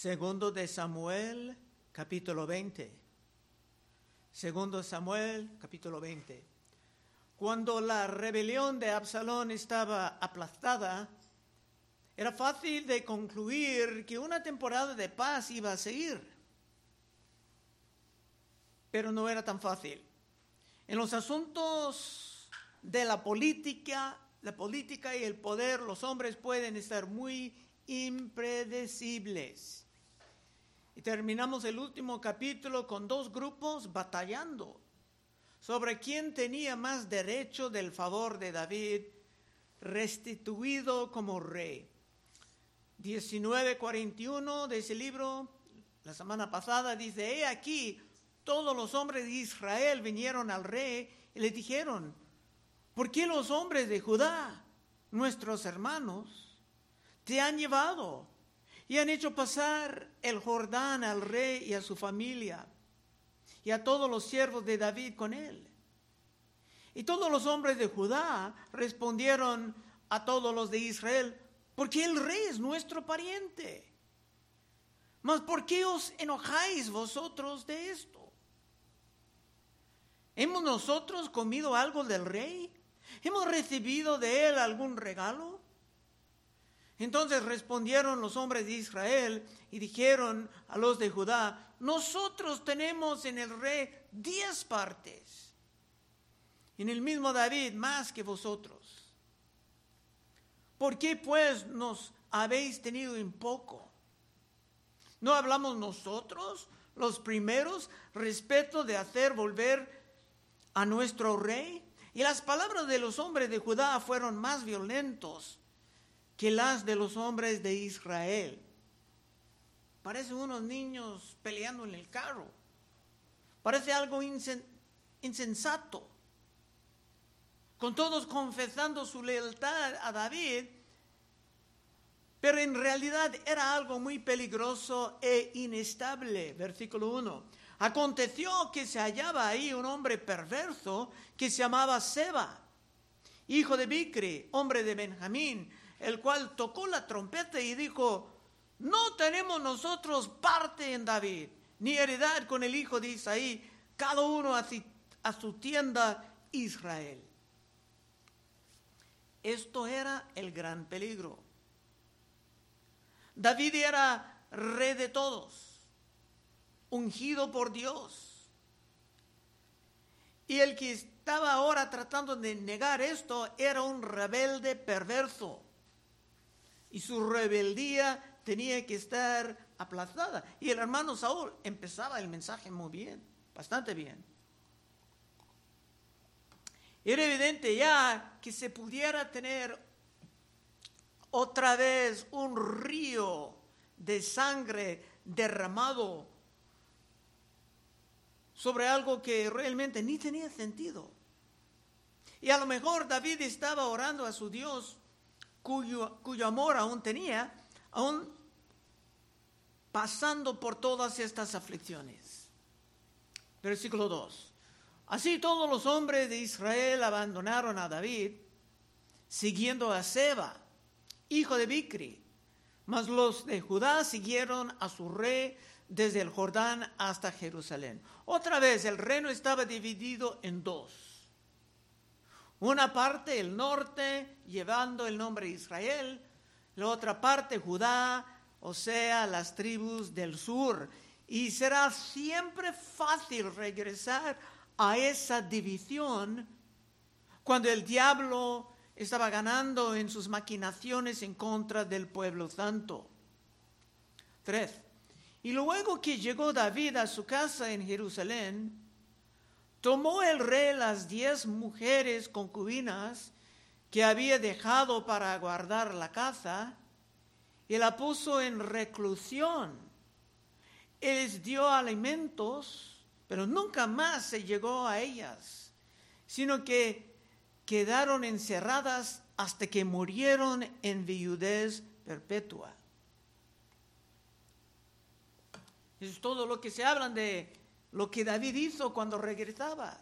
Segundo de Samuel, capítulo 20. Segundo Samuel, capítulo 20. Cuando la rebelión de Absalón estaba aplastada, era fácil de concluir que una temporada de paz iba a seguir. Pero no era tan fácil. En los asuntos de la política, la política y el poder, los hombres pueden estar muy impredecibles. Y terminamos el último capítulo con dos grupos batallando sobre quién tenía más derecho del favor de David restituido como rey. 1941 de ese libro, la semana pasada, dice, he aquí, todos los hombres de Israel vinieron al rey y le dijeron, ¿por qué los hombres de Judá, nuestros hermanos, te han llevado y han hecho pasar el Jordán al rey y a su familia y a todos los siervos de David con él. Y todos los hombres de Judá respondieron a todos los de Israel, porque el rey es nuestro pariente. Mas ¿por qué os enojáis vosotros de esto? ¿Hemos nosotros comido algo del rey? ¿Hemos recibido de él algún regalo? Entonces respondieron los hombres de Israel y dijeron a los de Judá, nosotros tenemos en el rey diez partes, en el mismo David más que vosotros. ¿Por qué pues nos habéis tenido en poco? ¿No hablamos nosotros, los primeros, respecto de hacer volver a nuestro rey? Y las palabras de los hombres de Judá fueron más violentos que las de los hombres de Israel. Parece unos niños peleando en el carro. Parece algo insensato. Con todos confesando su lealtad a David, pero en realidad era algo muy peligroso e inestable. Versículo 1. Aconteció que se hallaba ahí un hombre perverso que se llamaba Seba, hijo de Bicri, hombre de Benjamín, el cual tocó la trompeta y dijo, no tenemos nosotros parte en David, ni heredad con el hijo de Isaí, cada uno a, su tienda Israel. Esto era el gran peligro. David era rey de todos, ungido por Dios. Y el que estaba ahora tratando de negar esto era un rebelde perverso y su rebeldía tenía que estar aplastada. Y el hermano Saúl empezaba el mensaje muy bien, bastante bien. Era evidente ya que se pudiera tener otra vez un río de sangre derramado sobre algo que realmente ni tenía sentido. Y a lo mejor David estaba orando a su Dios cuyo, amor aún tenía, aún pasando por todas estas aflicciones. Versículo 2. Así todos los hombres de Israel abandonaron a David, siguiendo a Seba, hijo de Bicri, mas los de Judá siguieron a su rey desde el Jordán hasta Jerusalén. Otra vez el reino estaba dividido en dos. Una parte el norte, llevando el nombre de Israel, la otra parte Judá, o sea, las tribus del sur. Y será siempre fácil regresar a esa división cuando el diablo estaba ganando en sus maquinaciones en contra del pueblo santo. Tres. Y luego que llegó David a su casa en Jerusalén, tomó el rey las diez mujeres concubinas que había dejado para guardar la casa y la puso en reclusión. Les dio alimentos, pero nunca más se llegó a ellas, sino que quedaron encerradas hasta que murieron en viudez perpetua. es todo lo que se hablan de lo que David hizo cuando regresaba.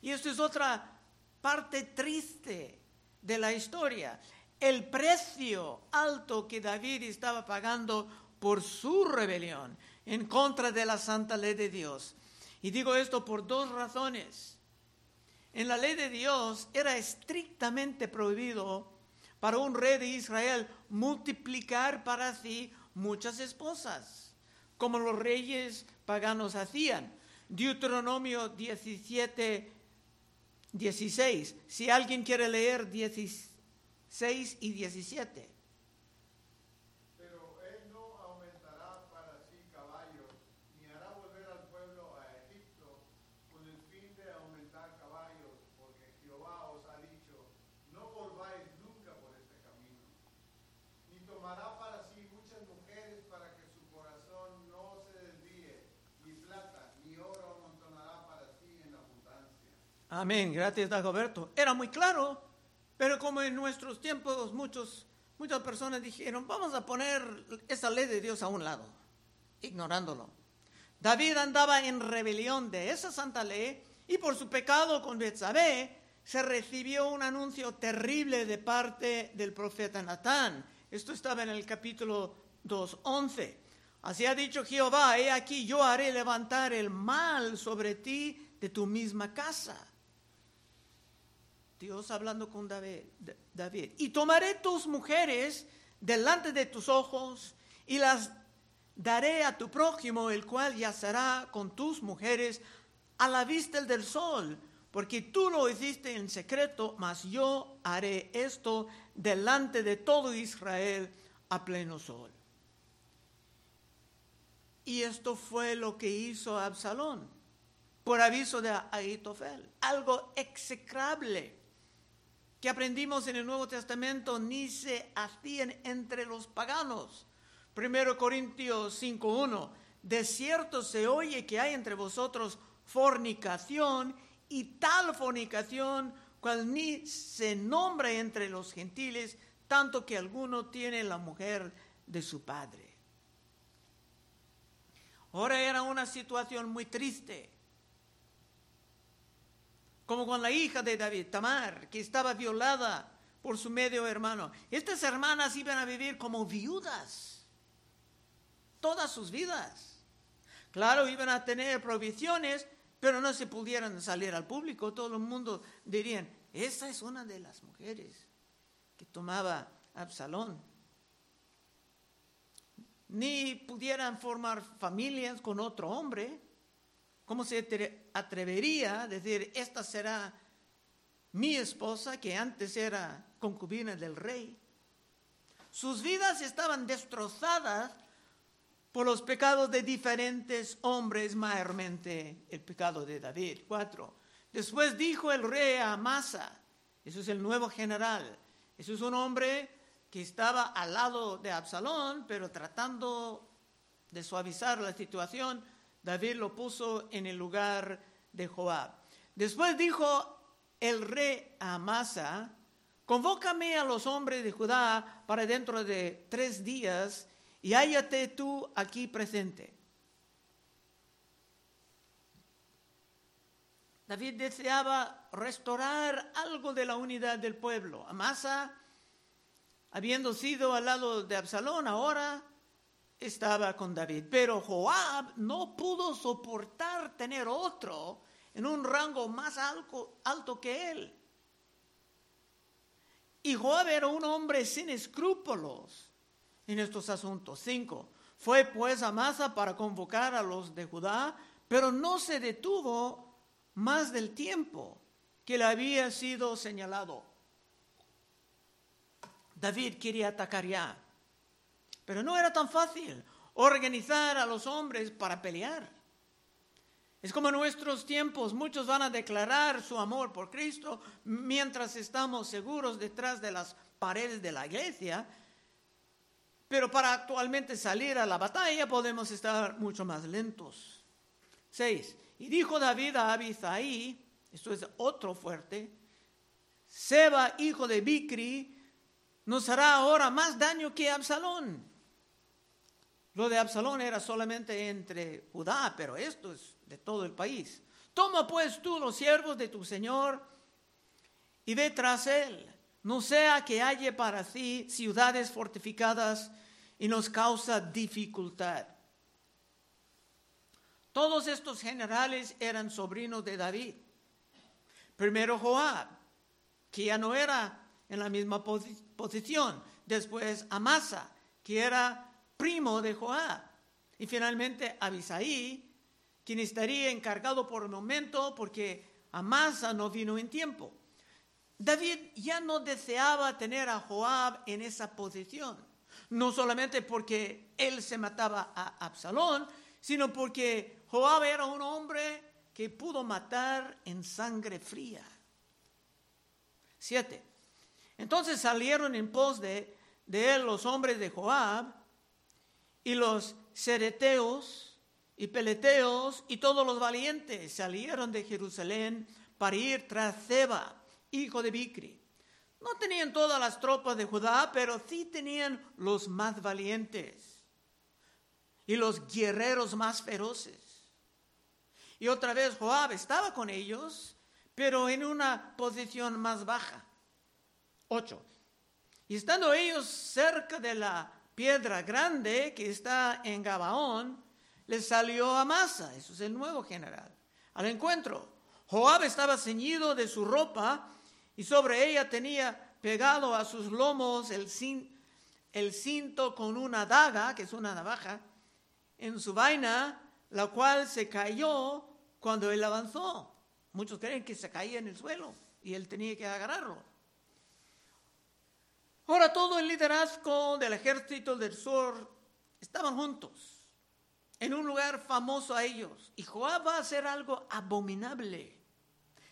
Y esto es otra parte triste de la historia. El precio alto que David estaba pagando por su rebelión en contra de la santa ley de Dios. Y digo esto por dos razones. En la ley de Dios era estrictamente prohibido para un rey de Israel multiplicar para sí muchas esposas, como los reyes paganos hacían. Deuteronomio 17, 16. Si alguien quiere leer 16 y 17. Amén, gracias Dagoberto. Era muy claro, pero como en nuestros tiempos muchos, muchas personas dijeron, vamos a poner esa ley de Dios a un lado, ignorándolo. David andaba en rebelión de esa santa ley y por su pecado con Betsabé se recibió un anuncio terrible de parte del profeta Natán. Esto estaba en el capítulo 2.11. Así ha dicho Jehová, he aquí yo haré levantar el mal sobre ti de tu misma casa. Dios hablando con David, y tomaré tus mujeres delante de tus ojos y las daré a tu prójimo, el cual yacerá con tus mujeres a la vista del sol, porque tú lo hiciste en secreto, mas yo haré esto delante de todo Israel a pleno sol. Y esto fue lo que hizo Absalón, por aviso de Ahitofel, algo execrable que aprendimos en el Nuevo Testamento ni se hacían entre los paganos. Primero Corintios 5.1, de cierto se oye que hay entre vosotros fornicación y tal fornicación cual ni se nombra entre los gentiles, tanto que alguno tiene la mujer de su padre. Ahora era una situación muy triste como con la hija de David, Tamar, que estaba violada por su medio hermano. Estas hermanas iban a vivir como viudas todas sus vidas. Claro, iban a tener provisiones, pero no se pudieran salir al público. Todo el mundo dirían, esa es una de las mujeres que tomaba Absalón. Ni pudieran formar familias con otro hombre ¿Cómo se atrevería a decir, esta será mi esposa que antes era concubina del rey? Sus vidas estaban destrozadas por los pecados de diferentes hombres, mayormente el pecado de David. Cuatro. Después dijo el rey a Amasa, eso es el nuevo general, eso es un hombre que estaba al lado de Absalón, pero tratando de suavizar la situación, David lo puso en el lugar de Joab. Después dijo el rey a Amasa, convócame a los hombres de Judá para dentro de tres días y hállate tú aquí presente. David deseaba restaurar algo de la unidad del pueblo. Amasa, habiendo sido al lado de Absalón, ahora estaba con David, pero Joab no pudo soportar tener otro en un rango más alto, que él. Y Joab era un hombre sin escrúpulos en estos asuntos. Cinco. Fue pues a Masa para convocar a los de Judá, pero no se detuvo más del tiempo que le había sido señalado. David quería atacar ya. Pero no era tan fácil organizar a los hombres para pelear. Es como en nuestros tiempos, muchos van a declarar su amor por Cristo mientras estamos seguros detrás de las paredes de la iglesia, pero para actualmente salir a la batalla podemos estar mucho más lentos. Seis. Y dijo David a Abisai, esto es otro fuerte, Seba, hijo de Bicri, nos hará ahora más daño que Absalón. Lo de Absalón era solamente entre Judá, pero esto es de todo el país. Toma pues tú los siervos de tu Señor y ve tras él, no sea que haya para sí ciudades fortificadas y nos causa dificultad. Todos estos generales eran sobrinos de David. Primero Joab, que ya no era en la misma posición. Después Amasa, que era primo de Joab. Y finalmente Abisaí, quien estaría encargado por el momento porque Amasa no vino en tiempo. David ya no deseaba tener a Joab en esa posición, no solamente porque él se mataba a Absalón, sino porque Joab era un hombre que pudo matar en sangre fría. Siete. Entonces salieron en pos de, de él los hombres de Joab y los sereteos y peleteos y todos los valientes salieron de Jerusalén para ir tras Seba, hijo de Bicri. No tenían todas las tropas de Judá, pero sí tenían los más valientes y los guerreros más feroces. Y otra vez Joab estaba con ellos, pero en una posición más baja. Ocho. Y estando ellos cerca de la piedra grande que está en Gabaón, les salió Amasa, eso es el nuevo general, al encuentro. Joab estaba ceñido de su ropa y sobre ella tenía pegado a sus lomos el, el cinto con una daga, que es una navaja, en su vaina, la cual se cayó cuando él avanzó. Muchos creen que se caía en el suelo y él tenía que agarrarlo. Ahora todo el liderazgo del ejército del sur estaban juntos en un lugar famoso a ellos. Y Joab va a hacer algo abominable,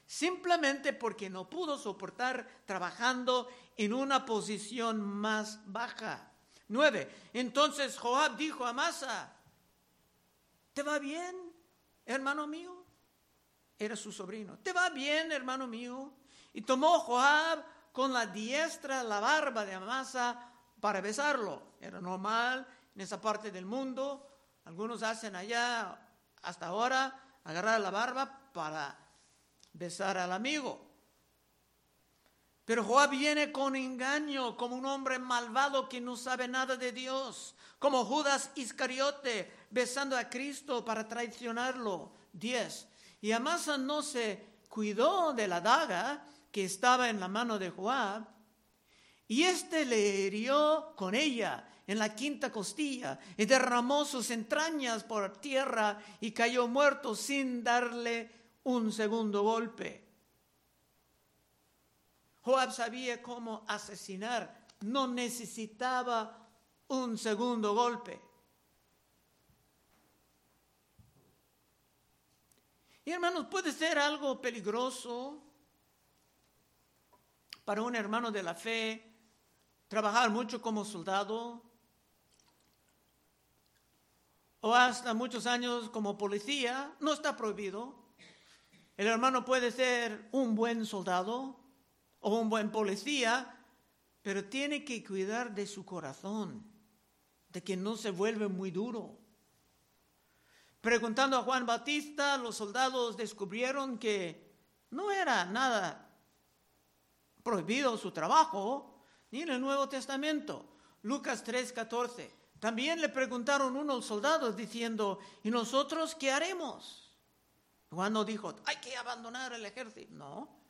simplemente porque no pudo soportar trabajando en una posición más baja. Nueve. Entonces Joab dijo a Masa, ¿te va bien, hermano mío? Era su sobrino. ¿Te va bien, hermano mío? Y tomó Joab con la diestra la barba de Amasa para besarlo. Era normal en esa parte del mundo. Algunos hacen allá hasta ahora agarrar la barba para besar al amigo. Pero Joab viene con engaño, como un hombre malvado que no sabe nada de Dios, como Judas Iscariote besando a Cristo para traicionarlo. Diez. Y Amasa no se cuidó de la daga, que estaba en la mano de Joab, y éste le hirió con ella en la quinta costilla y derramó sus entrañas por tierra y cayó muerto sin darle un segundo golpe. Joab sabía cómo asesinar, no necesitaba un segundo golpe. Y hermanos, puede ser algo peligroso para un hermano de la fe trabajar mucho como soldado o hasta muchos años como policía, no está prohibido. El hermano puede ser un buen soldado o un buen policía, pero tiene que cuidar de su corazón, de que no se vuelve muy duro. Preguntando a Juan Batista, los soldados descubrieron que no era nada prohibido su trabajo, ni en el Nuevo Testamento. Lucas 3:14. También le preguntaron unos soldados diciendo, ¿y nosotros qué haremos? Juan no dijo, hay que abandonar el ejército, no.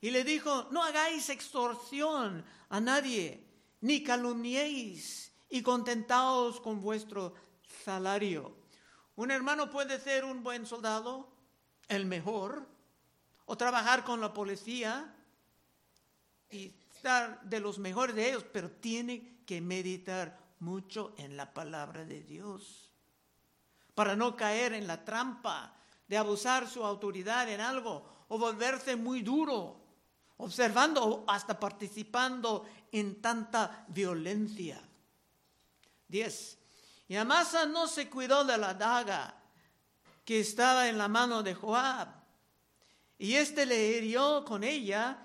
Y le dijo, no hagáis extorsión a nadie, ni calumniéis, y contentaos con vuestro salario. Un hermano puede ser un buen soldado, el mejor, o trabajar con la policía, y estar de los mejores de ellos, pero tiene que meditar mucho en la palabra de Dios para no caer en la trampa de abusar su autoridad en algo o volverse muy duro, observando o hasta participando en tanta violencia. 10. Y Amasa no se cuidó de la daga que estaba en la mano de Joab, y éste le hirió con ella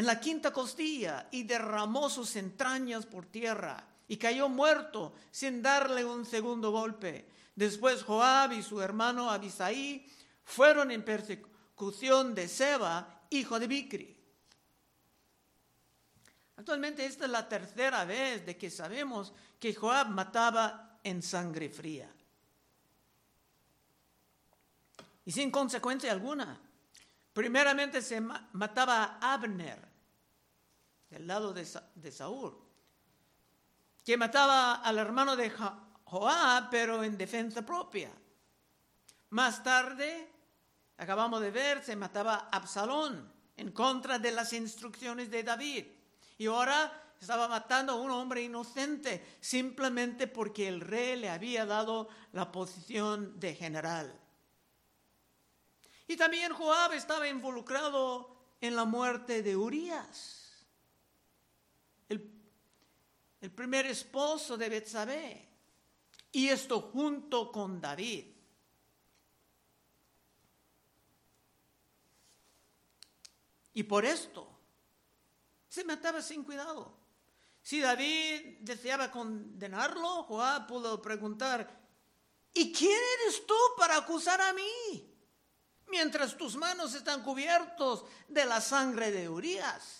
en la quinta costilla y derramó sus entrañas por tierra y cayó muerto sin darle un segundo golpe. Después Joab y su hermano Abisaí fueron en persecución de Seba, hijo de Bicri. Actualmente esta es la tercera vez de que sabemos que Joab mataba en sangre fría. Y sin consecuencia alguna. Primeramente se mataba a Abner, del lado de, Saúl, que mataba al hermano de Joab, pero en defensa propia. Más tarde, acabamos de ver, se mataba a Absalón en contra de las instrucciones de David. Y ahora estaba matando a un hombre inocente simplemente porque el rey le había dado la posición de general. Y también Joab estaba involucrado en la muerte de Urias, el, el primer esposo de Betsabé. Y esto junto con David. Y por esto se mataba sin cuidado. Si David deseaba condenarlo, Joab pudo preguntar, ¿y quién eres tú para acusar a mí? Mientras tus manos están cubiertos de la sangre de Urias.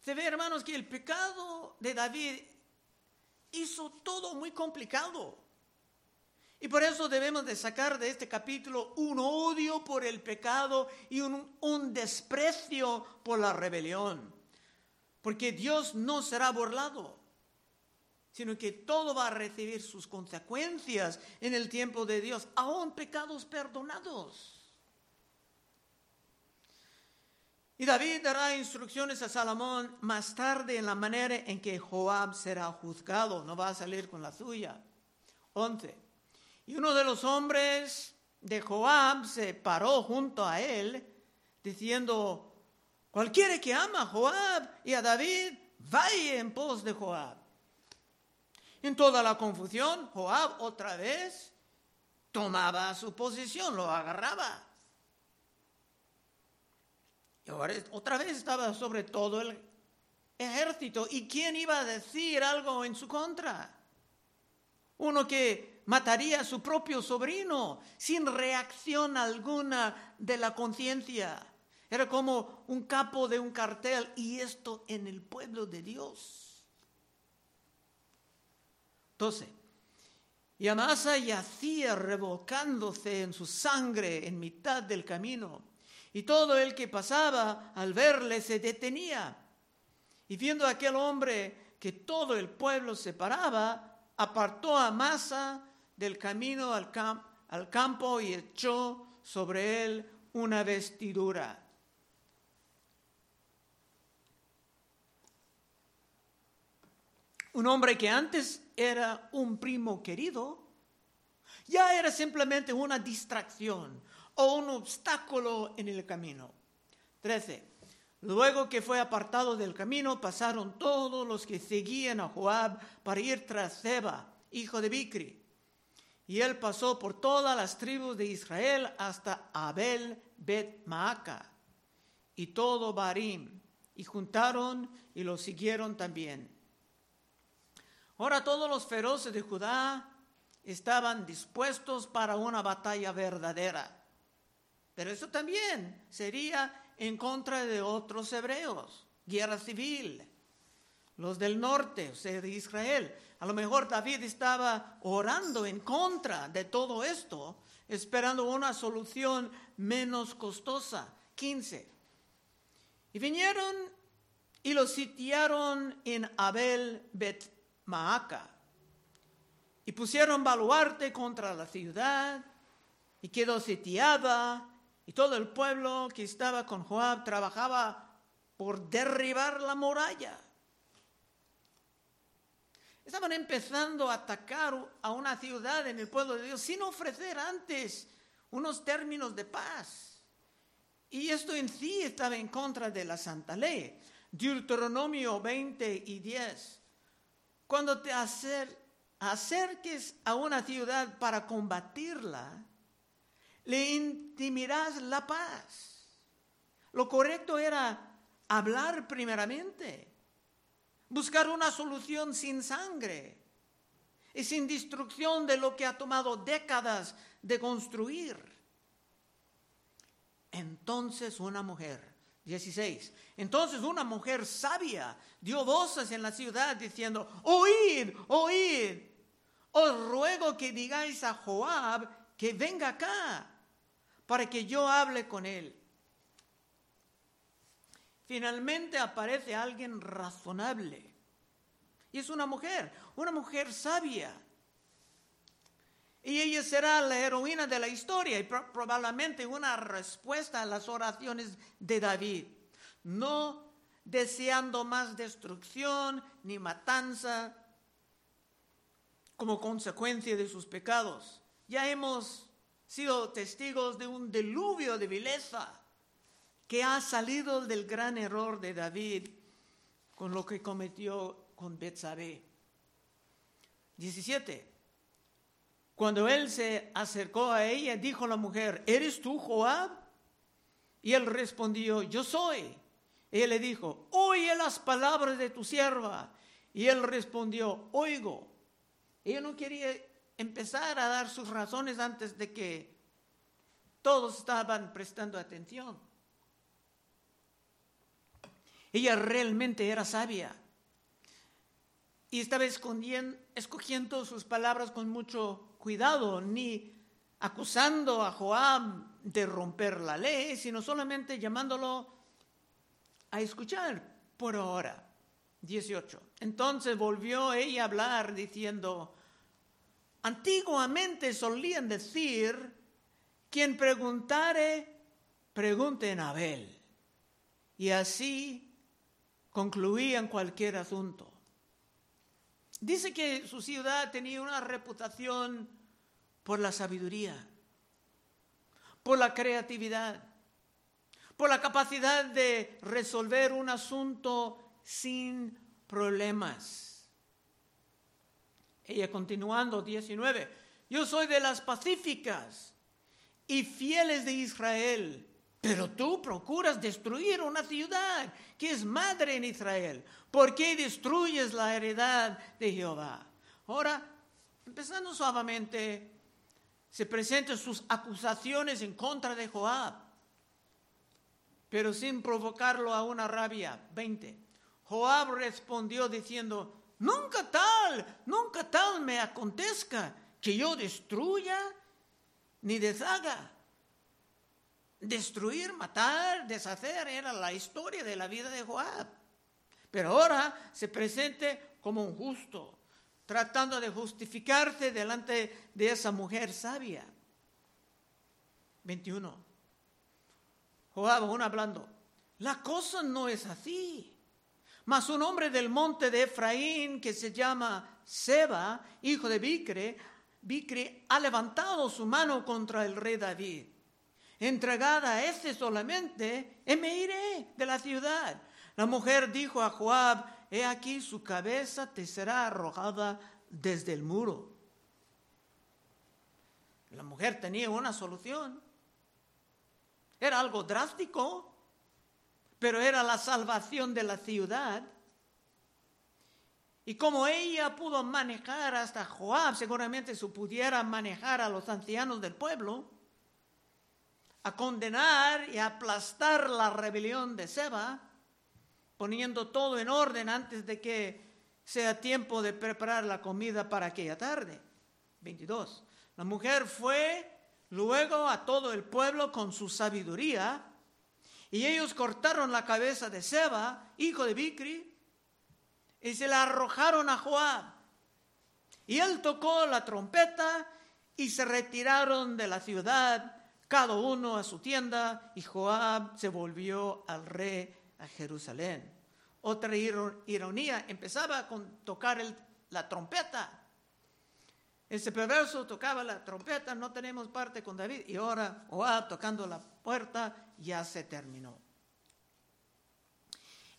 Se ve, hermanos, que el pecado de David hizo todo muy complicado. Y por eso debemos de sacar de este capítulo un odio por el pecado y un, un, desprecio por la rebelión. Porque Dios no será burlado, sino que todo va a recibir sus consecuencias en el tiempo de Dios, aún pecados perdonados. Y David dará instrucciones a Salomón más tarde en la manera en que Joab será juzgado, no va a salir con la suya. 11. Y uno de los hombres de Joab se paró junto a él, diciendo, cualquiera que ama a Joab y a David, vaya en pos de Joab. En toda la confusión, Joab otra vez tomaba su posición, lo agarraba otra vez estaba sobre todo el ejército. ¿Y quién iba a decir algo en su contra? Uno que mataría a su propio sobrino sin reacción alguna de la conciencia. Era como un capo de un cartel y esto en el pueblo de Dios. 12. Y Amasa yacía revolcándose en su sangre en mitad del camino y todo el que pasaba al verle se detenía. Y viendo aquel hombre que todo el pueblo se paraba, apartó a Masa del camino al campo y echó sobre él una vestidura. Un hombre que antes era un primo querido, ya era simplemente una distracción, o un obstáculo en el camino. 13. Luego que fue apartado del camino, pasaron todos los que seguían a Joab para ir tras Seba, hijo de Bicri. Y él pasó por todas las tribus de Israel hasta Abel Bet Maaca y todo Barim, y juntaron y lo siguieron también. Ahora todos los feroces de Judá estaban dispuestos para una batalla verdadera. Pero eso también sería en contra de otros hebreos, guerra civil. Los del norte, o sea, de Israel. A lo mejor David estaba orando en contra de todo esto, esperando una solución menos costosa. 15. Y vinieron y los sitiaron en Abel Bet Maaca. Y pusieron baluarte contra la ciudad y quedó sitiada y todo el pueblo que estaba con Joab trabajaba por derribar la muralla. Estaban empezando a atacar a una ciudad en el pueblo de Dios sin ofrecer antes unos términos de paz. Y esto en sí estaba en contra de la santa ley. Deuteronomio 20 y 10. Cuando te acerques a una ciudad para combatirla, le intimirás la paz. Lo correcto era hablar primeramente, buscar una solución sin sangre y sin destrucción de lo que ha tomado décadas de construir. Entonces una mujer 16. Entonces una mujer sabia dio voces en la ciudad diciendo, oíd, oíd, os ruego que digáis a Joab que venga acá para que yo hable con él. Finalmente aparece alguien razonable. Y es una mujer, una mujer sabia. Y ella será la heroína de la historia y probablemente una respuesta a las oraciones de David. No deseando más destrucción ni matanza como consecuencia de sus pecados. Ya hemos sido testigos de un diluvio de vileza que ha salido del gran error de David con lo que cometió con Betsabé. 17. Cuando él se acercó a ella, dijo la mujer, ¿eres tú Joab? Y él respondió, yo soy. Ella le dijo, oye las palabras de tu sierva. Y él respondió, oigo. Ella no quería empezar a dar sus razones antes de que todos estaban prestando atención. Ella realmente era sabia y estaba escogiendo sus palabras con mucho cuidado, ni acusando a Joab de romper la ley, sino solamente llamándolo a escuchar por ahora. 18. Entonces volvió ella a hablar diciendo, antiguamente solían decir, quien preguntare, pregunte en Abel. Y así concluían cualquier asunto. Dice que su ciudad tenía una reputación por la sabiduría, por la creatividad, por la capacidad de resolver un asunto sin problemas. Ella continuando, 19, yo soy de las pacíficas y fieles de Israel. Pero tú procuras destruir una ciudad que es madre en Israel. ¿Por qué destruyes la heredad de Jehová? Ahora, empezando suavemente, se presentan sus acusaciones en contra de Joab, pero sin provocarlo a una rabia. 20. Joab respondió diciendo, nunca tal, nunca tal me acontezca que yo destruya ni deshaga Destruir, matar, deshacer era la historia de la vida de Joab. Pero ahora se presente como un justo, tratando de justificarse delante de esa mujer sabia. 21. Joab aún hablando, la cosa no es así. Mas un hombre del monte de Efraín que se llama Seba, hijo de Bicre, Bicre ha levantado su mano contra el rey David entregada a ese solamente, y me iré de la ciudad. La mujer dijo a Joab, he aquí su cabeza te será arrojada desde el muro. La mujer tenía una solución. Era algo drástico, pero era la salvación de la ciudad. Y como ella pudo manejar hasta Joab, seguramente se pudiera manejar a los ancianos del pueblo a condenar y aplastar la rebelión de Seba, poniendo todo en orden antes de que sea tiempo de preparar la comida para aquella tarde. 22. La mujer fue luego a todo el pueblo con su sabiduría, y ellos cortaron la cabeza de Seba, hijo de Bicri, y se la arrojaron a Joab. Y él tocó la trompeta y se retiraron de la ciudad cada uno a su tienda, y Joab se volvió al rey a Jerusalén. Otra ironía, empezaba con tocar la trompeta. Ese perverso tocaba la trompeta, no tenemos parte con David, y ahora Joab tocando la puerta ya se terminó.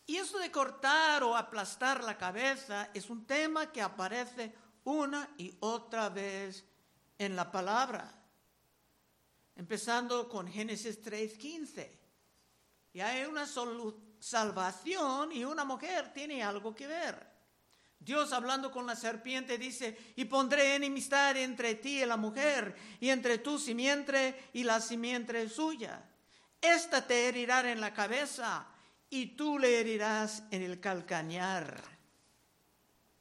Y eso de cortar o aplastar la cabeza es un tema que aparece una y otra vez en la palabra empezando con Génesis 3:15. Y hay una salvación y una mujer tiene algo que ver. Dios hablando con la serpiente dice, y pondré enemistad entre ti y la mujer, y entre tu simiente y la simiente suya. Esta te herirá en la cabeza y tú le herirás en el calcañar.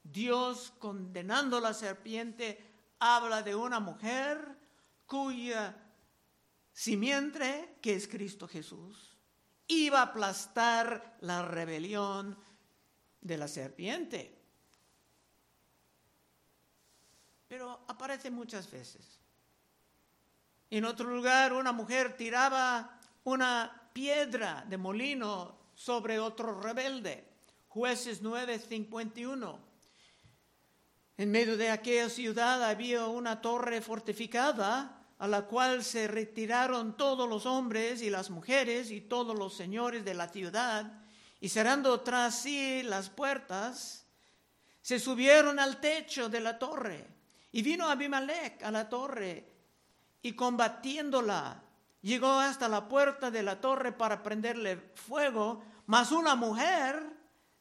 Dios condenando a la serpiente habla de una mujer cuya simiente, que es Cristo Jesús, iba a aplastar la rebelión de la serpiente. Pero aparece muchas veces. En otro lugar, una mujer tiraba una piedra de molino sobre otro rebelde. Jueces 9:51. En medio de aquella ciudad había una torre fortificada a la cual se retiraron todos los hombres y las mujeres y todos los señores de la ciudad, y cerrando tras sí las puertas, se subieron al techo de la torre. Y vino Abimelech a la torre y combatiéndola, llegó hasta la puerta de la torre para prenderle fuego, mas una mujer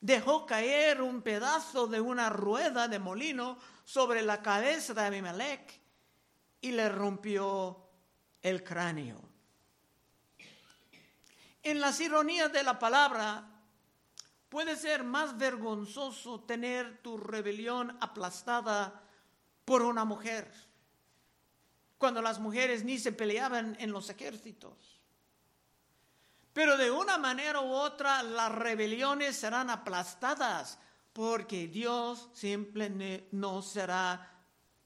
dejó caer un pedazo de una rueda de molino sobre la cabeza de Abimelech y le rompió el cráneo. En las ironías de la palabra, puede ser más vergonzoso tener tu rebelión aplastada por una mujer, cuando las mujeres ni se peleaban en los ejércitos. Pero de una manera u otra las rebeliones serán aplastadas porque Dios siempre no será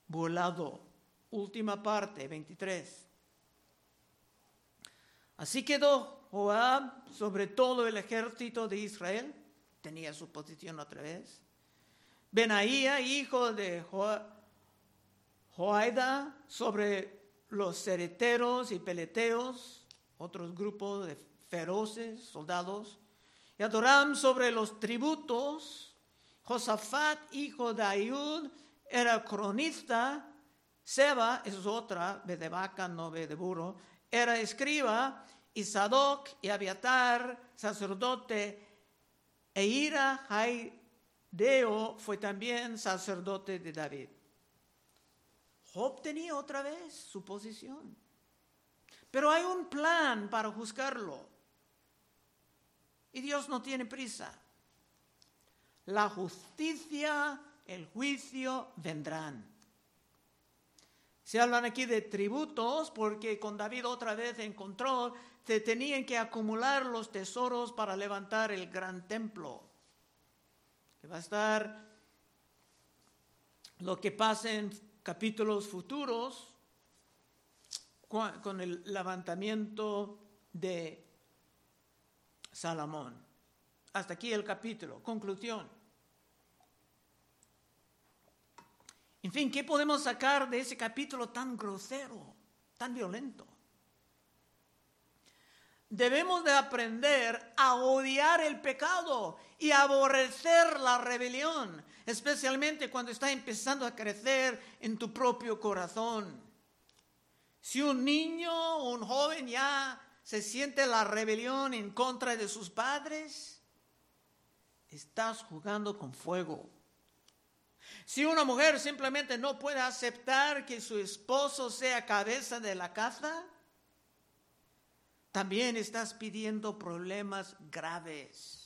volado última parte, 23. Así quedó Joab sobre todo el ejército de Israel, tenía su posición otra vez. Benaía, hijo de Joaida, sobre los cereteros y peleteos, otros grupos de feroces soldados. Y Adoram sobre los tributos. Josafat, hijo de Ayud, era cronista Seba, es otra, ve de vaca, no ve de burro, era escriba, y Sadoc y Abiatar, sacerdote, e Ira Haideo fue también sacerdote de David. Job tenía otra vez su posición. Pero hay un plan para juzgarlo. Y Dios no tiene prisa. La justicia, el juicio vendrán. Se hablan aquí de tributos porque con David otra vez encontró que tenían que acumular los tesoros para levantar el gran templo. Que va a estar lo que pasa en capítulos futuros con el levantamiento de Salomón. Hasta aquí el capítulo. Conclusión. En fin, ¿qué podemos sacar de ese capítulo tan grosero, tan violento? Debemos de aprender a odiar el pecado y aborrecer la rebelión, especialmente cuando está empezando a crecer en tu propio corazón. Si un niño o un joven ya se siente la rebelión en contra de sus padres, estás jugando con fuego. Si una mujer simplemente no puede aceptar que su esposo sea cabeza de la casa, también estás pidiendo problemas graves.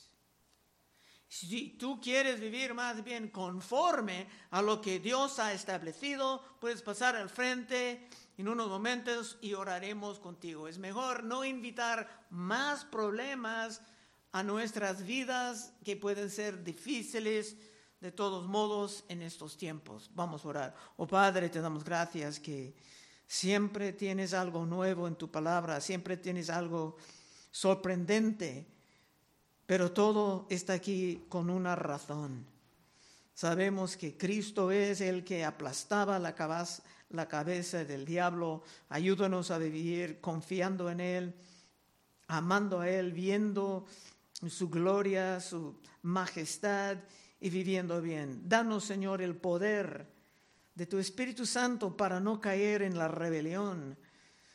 Si tú quieres vivir más bien conforme a lo que Dios ha establecido, puedes pasar al frente en unos momentos y oraremos contigo. Es mejor no invitar más problemas a nuestras vidas que pueden ser difíciles de todos modos en estos tiempos. Vamos a orar. Oh Padre, te damos gracias que siempre tienes algo nuevo en tu palabra, siempre tienes algo sorprendente, pero todo está aquí con una razón. Sabemos que Cristo es el que aplastaba la cabeza, del diablo. Ayúdanos a vivir confiando en Él, amando a Él, viendo su gloria, su majestad y viviendo bien. Danos, Señor, el poder de tu Espíritu Santo para no caer en la rebelión,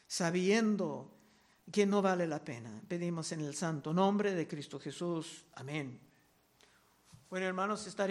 sabiendo que no vale la pena. Pedimos en el santo nombre de Cristo Jesús. Amén. Bueno, hermanos, estaremos.